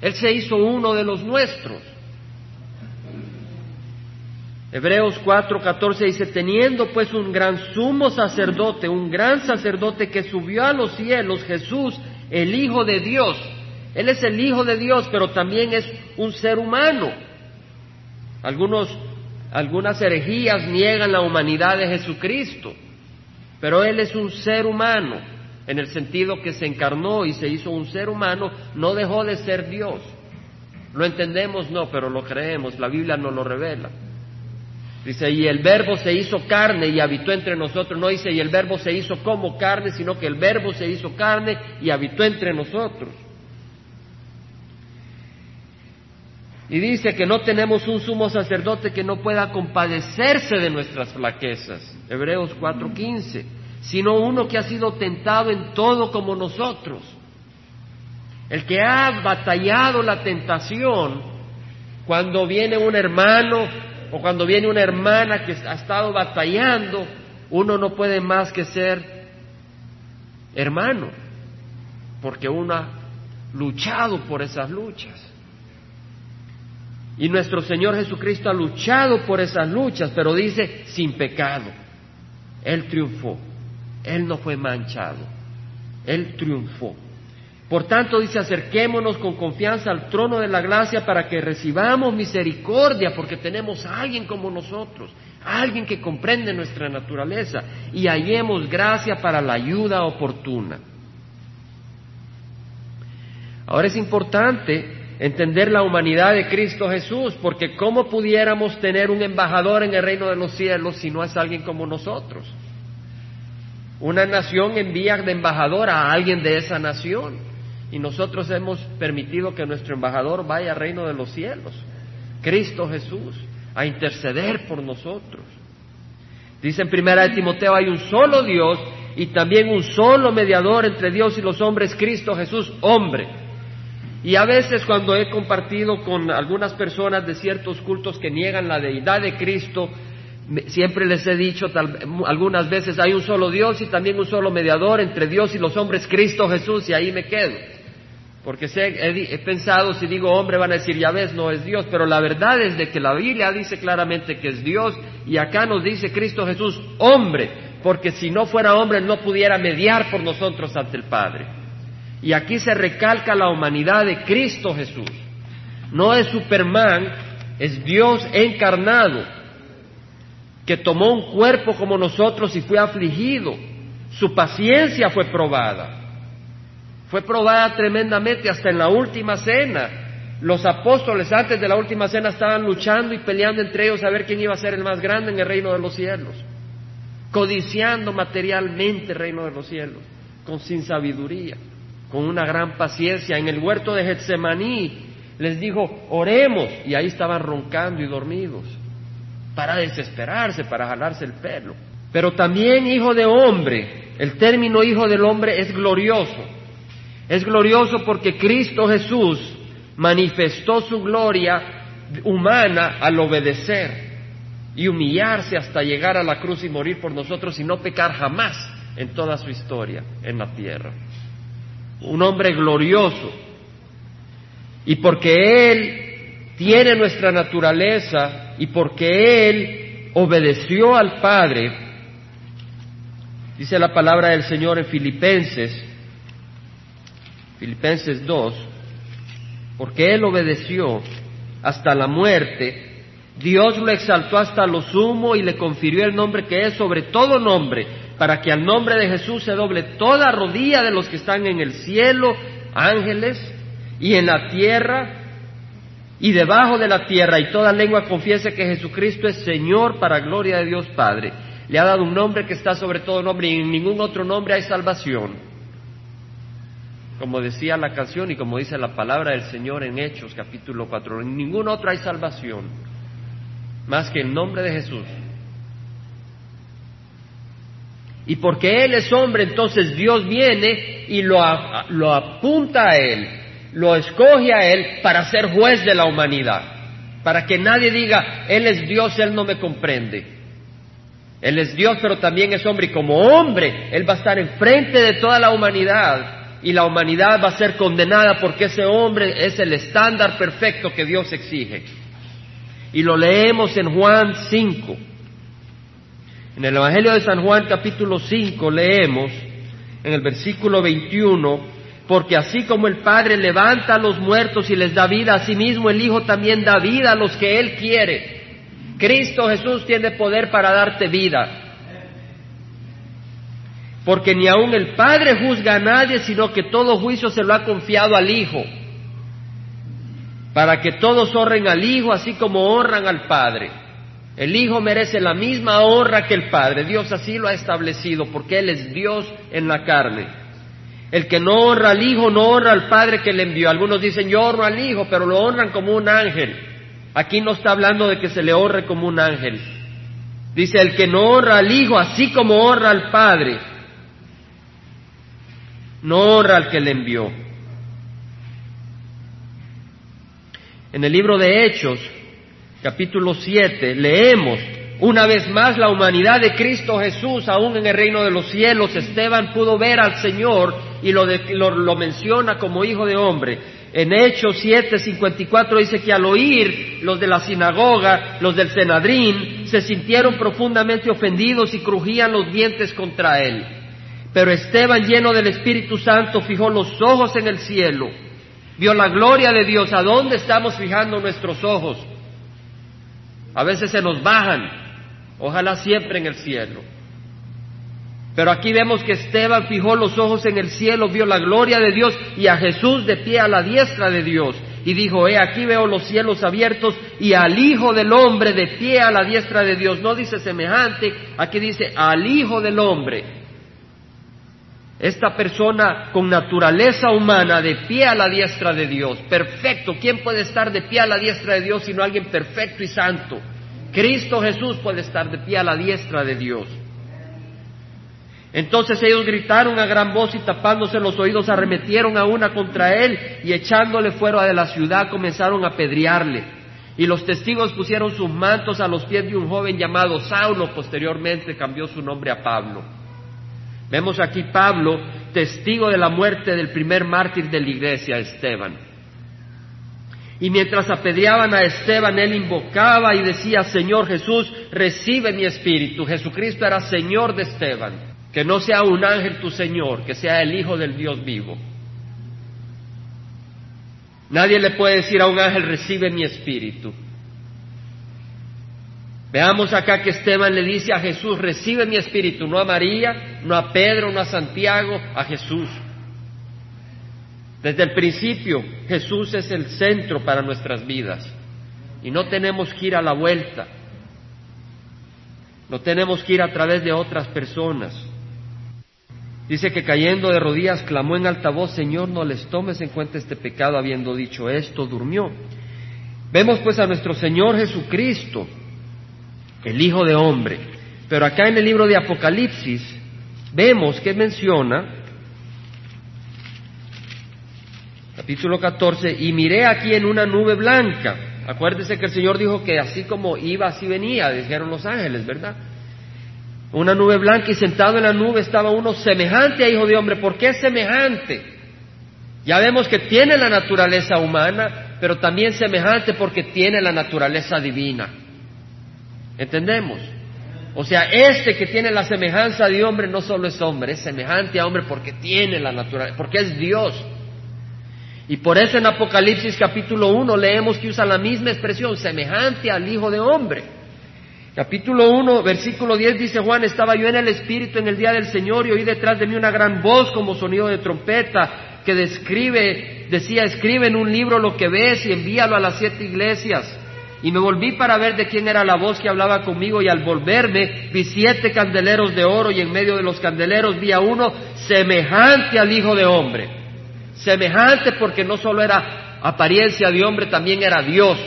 Él se hizo uno de los nuestros. Hebreos 4:14 dice, teniendo pues un gran sumo sacerdote, un gran sacerdote que subió a los cielos, Jesús, el Hijo de Dios. Él es el Hijo de Dios, pero también es un ser humano. Algunos, algunas herejías niegan la humanidad de Jesucristo, pero Él es un ser humano, en el sentido que se encarnó y se hizo un ser humano, no dejó de ser Dios. Lo entendemos, no, pero lo creemos, la Biblia nos lo revela. Dice, y el verbo se hizo carne y habitó entre nosotros. No dice, y el verbo se hizo como carne, sino que el verbo se hizo carne y habitó entre nosotros. Y dice que no tenemos un sumo sacerdote que no pueda compadecerse de nuestras flaquezas. Hebreos 4:15. Sino uno que ha sido tentado en todo como nosotros. El que ha batallado la tentación, cuando viene un hermano o cuando viene una hermana que ha estado batallando, uno no puede más que ser hermano, porque uno luchado por esas luchas. Y nuestro Señor Jesucristo ha luchado por esas luchas, pero dice sin pecado. Él triunfó. Él no fue manchado. Él triunfó. Por tanto, dice, acerquémonos con confianza al trono de la gracia para que recibamos misericordia, porque tenemos a alguien como nosotros, alguien que comprende nuestra naturaleza, y hallemos gracia para la ayuda oportuna. Ahora es importante entender la humanidad de Cristo Jesús, porque ¿cómo pudiéramos tener un embajador en el reino de los cielos si no es alguien como nosotros? Una nación envía de embajador a alguien de esa nación y nosotros hemos permitido que nuestro embajador vaya al reino de los cielos, Cristo Jesús, a interceder por nosotros. Dice en primera de Timoteo, hay un solo Dios y también un solo mediador entre Dios y los hombres, Cristo Jesús, hombre. Y a veces cuando he compartido con algunas personas de ciertos cultos que niegan la deidad de Cristo, siempre les he dicho algunas veces hay un solo Dios y también un solo mediador entre Dios y los hombres, Cristo Jesús, y ahí me quedo. Porque he, pensado, si digo hombre, van a decir, ya ves, no es Dios, pero la verdad es de que la Biblia dice claramente que es Dios y acá nos dice Cristo Jesús, hombre, porque si no fuera hombre no pudiera mediar por nosotros ante el Padre. Y aquí se recalca la humanidad de Cristo Jesús. No es Superman, es Dios encarnado, que tomó un cuerpo como nosotros y fue afligido. Su paciencia fue probada fue probada tremendamente hasta en la última cena. Los apóstoles antes de la última cena estaban luchando y peleando entre ellos a ver quién iba a ser el más grande en el reino de los cielos, codiciando materialmente el reino de los cielos, con sin sabiduría, con una gran paciencia. En el huerto de Getsemaní les dijo, oremos, y ahí estaban roncando y dormidos, para desesperarse, para jalarse el pelo. Pero también hijo de hombre, el término hijo del hombre es glorioso es glorioso porque Cristo Jesús manifestó su gloria humana al obedecer y humillarse hasta llegar a la cruz y morir por nosotros y no pecar jamás en toda su historia en la tierra. Un hombre glorioso. Y porque Él tiene nuestra naturaleza y porque Él obedeció al Padre, dice la palabra del Señor en Filipenses, Filipenses 2, porque él obedeció hasta la muerte, Dios lo exaltó hasta lo sumo y le confirió el nombre que es sobre todo nombre, para que al nombre de Jesús se doble toda rodilla de los que están en el cielo, ángeles, y en la tierra, y debajo de la tierra, y toda lengua confiese que Jesucristo es Señor para gloria de Dios Padre. Le ha dado un nombre que está sobre todo nombre, y en ningún otro nombre hay salvación como decía la canción y como dice la palabra del Señor en Hechos capítulo 4, en ningún otro hay salvación más que el nombre de Jesús. Y porque Él es hombre, entonces Dios viene y lo, lo apunta a Él, lo escoge a Él para ser juez de la humanidad, para que nadie diga, Él es Dios, Él no me comprende. Él es Dios, pero también es hombre, y como hombre, Él va a estar enfrente de toda la humanidad y la humanidad va a ser condenada porque ese hombre es el estándar perfecto que Dios exige. Y lo leemos en Juan 5. En el Evangelio de San Juan capítulo 5 leemos en el versículo 21, porque así como el Padre levanta a los muertos y les da vida, a sí mismo el Hijo también da vida a los que Él quiere. Cristo Jesús tiene poder para darte vida porque ni aun el Padre juzga a nadie, sino que todo juicio se lo ha confiado al Hijo, para que todos honren al Hijo así como honran al Padre. El Hijo merece la misma honra que el Padre, Dios así lo ha establecido, porque Él es Dios en la carne. El que no honra al Hijo no honra al Padre que le envió. Algunos dicen yo honro al Hijo, pero lo honran como un ángel. Aquí no está hablando de que se le honre como un ángel. Dice el que no honra al Hijo así como honra al Padre no honra al que le envió. En el libro de Hechos, capítulo 7, leemos una vez más la humanidad de Cristo Jesús, aún en el reino de los cielos. Esteban pudo ver al Señor y lo, lo, menciona como hijo de hombre. En Hechos 7:54 dice que al oír los de la sinagoga, los del Senadrín, se sintieron profundamente ofendidos y crujían los dientes contra él. Pero Esteban, lleno del Espíritu Santo, fijó los ojos en el cielo, vio la gloria de Dios. ¿A dónde estamos fijando nuestros ojos? A veces se nos bajan, ojalá siempre en el cielo. Pero aquí vemos que Esteban fijó los ojos en el cielo, vio la gloria de Dios y a Jesús de pie a la diestra de Dios. Y dijo, he aquí veo los cielos abiertos y al Hijo del Hombre de pie a la diestra de Dios. No dice semejante, aquí dice al Hijo del Hombre. Esta persona con naturaleza humana de pie a la diestra de Dios, perfecto. ¿Quién puede estar de pie a la diestra de Dios sino alguien perfecto y santo? Cristo Jesús puede estar de pie a la diestra de Dios. Entonces ellos gritaron a gran voz y tapándose los oídos arremetieron a una contra él y echándole fuera de la ciudad comenzaron a pedrearle. Y los testigos pusieron sus mantos a los pies de un joven llamado Saulo, posteriormente cambió su nombre a Pablo. Vemos aquí Pablo, testigo de la muerte del primer mártir de la iglesia, Esteban. Y mientras apedreaban a Esteban, él invocaba y decía, Señor Jesús, recibe mi espíritu. Jesucristo era Señor de Esteban. Que no sea un ángel tu Señor, que sea el Hijo del Dios vivo. Nadie le puede decir a un ángel, recibe mi espíritu. Veamos acá que Esteban le dice a Jesús, recibe mi espíritu, no a María, no a Pedro, no a Santiago, a Jesús. Desde el principio, Jesús es el centro para nuestras vidas y no tenemos que ir a la vuelta, no tenemos que ir a través de otras personas. Dice que cayendo de rodillas clamó en alta voz, Señor, no les tomes en cuenta este pecado, habiendo dicho esto, durmió. Vemos pues a nuestro Señor Jesucristo, el Hijo de Hombre. Pero acá en el libro de Apocalipsis vemos que menciona, capítulo 14, y miré aquí en una nube blanca. Acuérdese que el Señor dijo que así como iba, así venía, dijeron los ángeles, ¿verdad? una nube blanca y sentado en la nube estaba uno semejante a hijo de hombre. ¿Por qué semejante? Ya vemos que tiene la naturaleza humana, pero también semejante porque tiene la naturaleza divina. ¿Entendemos? O sea, este que tiene la semejanza de hombre no solo es hombre, es semejante a hombre porque tiene la naturaleza, porque es Dios. Y por eso en Apocalipsis capítulo 1 leemos que usa la misma expresión, semejante al Hijo de Hombre. Capítulo 1, versículo 10 dice Juan, estaba yo en el Espíritu en el día del Señor y oí detrás de mí una gran voz como sonido de trompeta que describe, decía, escribe en un libro lo que ves y envíalo a las siete iglesias. Y me volví para ver de quién era la voz que hablaba conmigo y al volverme vi siete candeleros de oro y en medio de los candeleros vi a uno semejante al Hijo de Hombre. Semejante porque no solo era apariencia de hombre, también era Dios.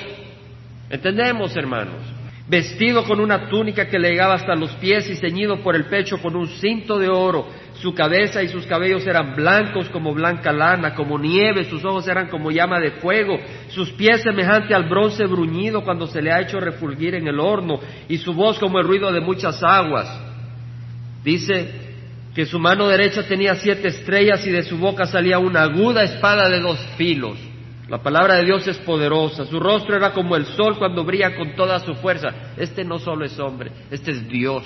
¿Entendemos, hermanos? Vestido con una túnica que le llegaba hasta los pies y ceñido por el pecho con un cinto de oro. Su cabeza y sus cabellos eran blancos como blanca lana, como nieve, sus ojos eran como llama de fuego, sus pies semejante al bronce bruñido cuando se le ha hecho refulgir en el horno, y su voz como el ruido de muchas aguas. Dice que su mano derecha tenía siete estrellas y de su boca salía una aguda espada de dos filos. La palabra de Dios es poderosa. Su rostro era como el sol cuando brilla con toda su fuerza. Este no solo es hombre, este es Dios.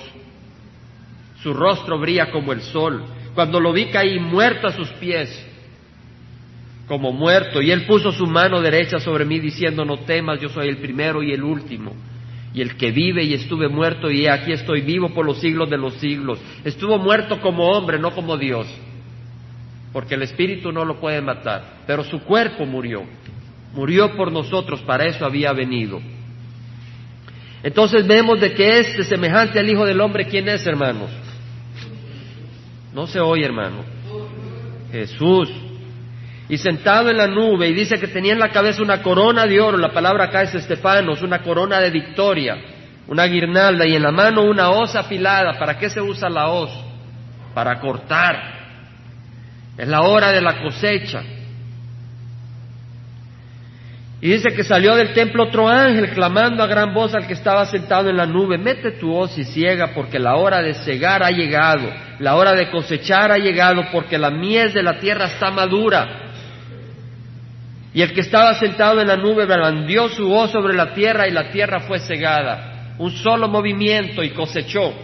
Su rostro brilla como el sol. Cuando lo vi caí muerto a sus pies, como muerto. Y él puso su mano derecha sobre mí diciendo, no temas, yo soy el primero y el último. Y el que vive y estuve muerto y aquí estoy vivo por los siglos de los siglos. Estuvo muerto como hombre, no como Dios porque el espíritu no lo puede matar, pero su cuerpo murió, murió por nosotros, para eso había venido. Entonces vemos de que este semejante al Hijo del Hombre, ¿quién es, hermanos? No se oye, hermano. Jesús. Y sentado en la nube, y dice que tenía en la cabeza una corona de oro, la palabra acá es Estefanos, una corona de victoria, una guirnalda, y en la mano una hoz afilada. ¿Para qué se usa la hoz? Para cortar. Es la hora de la cosecha. Y dice que salió del templo otro ángel clamando a gran voz al que estaba sentado en la nube, mete tu hoz y ciega porque la hora de cegar ha llegado, la hora de cosechar ha llegado porque la mies de la tierra está madura. Y el que estaba sentado en la nube blandió su hoz sobre la tierra y la tierra fue cegada. Un solo movimiento y cosechó.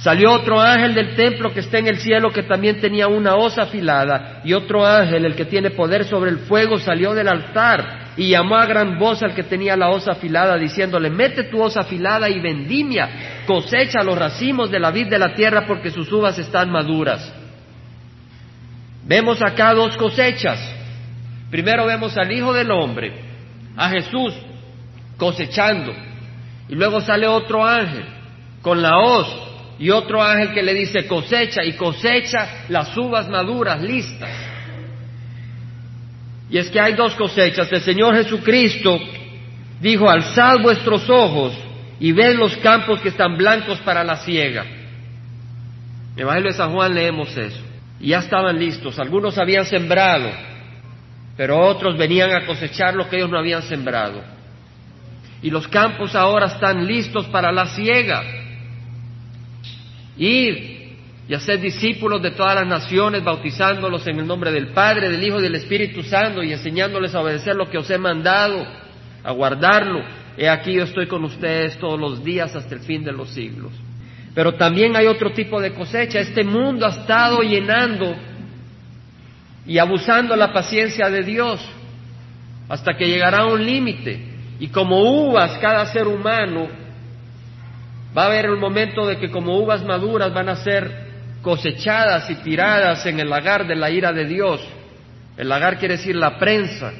Salió otro ángel del templo que está en el cielo que también tenía una hoz afilada y otro ángel, el que tiene poder sobre el fuego, salió del altar y llamó a gran voz al que tenía la hoz afilada diciéndole, mete tu hoz afilada y vendimia, cosecha los racimos de la vid de la tierra porque sus uvas están maduras. Vemos acá dos cosechas. Primero vemos al Hijo del Hombre, a Jesús cosechando y luego sale otro ángel con la hoz y otro ángel que le dice cosecha y cosecha las uvas maduras listas. Y es que hay dos cosechas. El Señor Jesucristo dijo, alzad vuestros ojos y ved los campos que están blancos para la siega. En el Evangelio de San Juan leemos eso. Y ya estaban listos. Algunos habían sembrado, pero otros venían a cosechar lo que ellos no habían sembrado. Y los campos ahora están listos para la siega. Ir y hacer discípulos de todas las naciones, bautizándolos en el nombre del Padre, del Hijo y del Espíritu Santo y enseñándoles a obedecer lo que os he mandado, a guardarlo. He aquí yo estoy con ustedes todos los días hasta el fin de los siglos. Pero también hay otro tipo de cosecha. Este mundo ha estado llenando y abusando la paciencia de Dios hasta que llegará a un límite. Y como uvas, cada ser humano Va a haber un momento de que como uvas maduras van a ser cosechadas y tiradas en el lagar de la ira de Dios. El lagar quiere decir la prensa,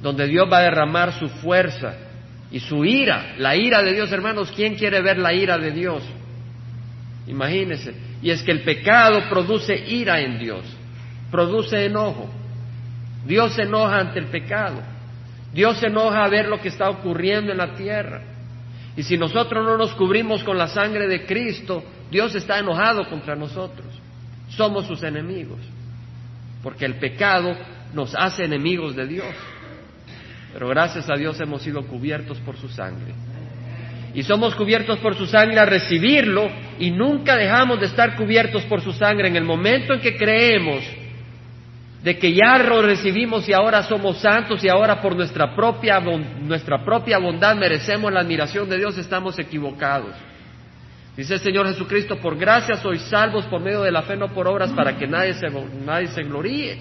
donde Dios va a derramar su fuerza y su ira. La ira de Dios, hermanos, ¿quién quiere ver la ira de Dios? Imagínense. Y es que el pecado produce ira en Dios, produce enojo. Dios se enoja ante el pecado. Dios se enoja a ver lo que está ocurriendo en la tierra. Y si nosotros no nos cubrimos con la sangre de Cristo, Dios está enojado contra nosotros. Somos sus enemigos. Porque el pecado nos hace enemigos de Dios. Pero gracias a Dios hemos sido cubiertos por su sangre. Y somos cubiertos por su sangre a recibirlo y nunca dejamos de estar cubiertos por su sangre en el momento en que creemos de que ya lo recibimos y ahora somos santos y ahora por nuestra propia, nuestra propia bondad merecemos la admiración de Dios, estamos equivocados. Dice el Señor Jesucristo, por gracia sois salvos por medio de la fe, no por obras, para que nadie se, nadie se gloríe.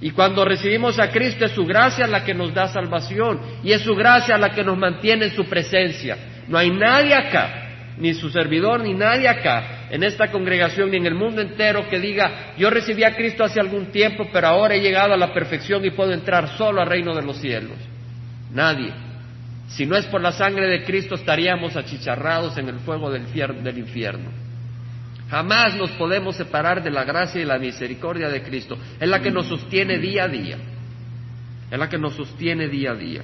Y cuando recibimos a Cristo es su gracia la que nos da salvación y es su gracia la que nos mantiene en su presencia. No hay nadie acá ni su servidor, ni nadie acá, en esta congregación, ni en el mundo entero, que diga, yo recibí a Cristo hace algún tiempo, pero ahora he llegado a la perfección y puedo entrar solo al reino de los cielos. Nadie. Si no es por la sangre de Cristo, estaríamos achicharrados en el fuego del, del infierno. Jamás nos podemos separar de la gracia y la misericordia de Cristo. Es la que nos sostiene día a día. Es la que nos sostiene día a día.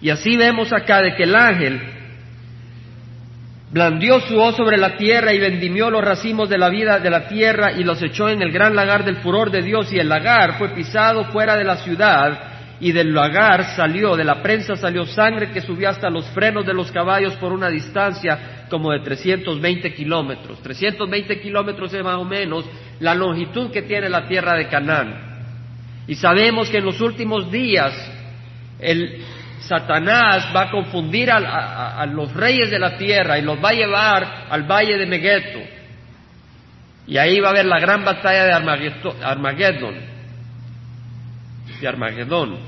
Y así vemos acá de que el ángel blandió su hoz sobre la tierra y vendimió los racimos de la vida de la tierra y los echó en el gran lagar del furor de Dios y el lagar fue pisado fuera de la ciudad y del lagar salió, de la prensa salió sangre que subió hasta los frenos de los caballos por una distancia como de 320 kilómetros. 320 kilómetros es más o menos la longitud que tiene la tierra de Canaán. Y sabemos que en los últimos días el, Satanás va a confundir a, los reyes de la tierra y los va a llevar al valle de Megueto. Y ahí va a haber la gran batalla de Armagedón. De.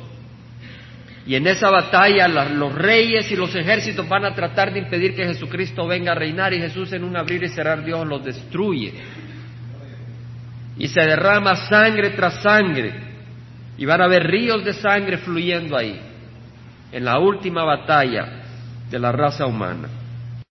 Y en esa batalla los reyes y los ejércitos van a tratar de impedir que Jesucristo venga a reinar y Jesús en un abrir y cerrar Dios los destruye. Y se derrama sangre tras sangre. Y van a haber ríos de sangre fluyendo ahí en la última batalla de la raza humana.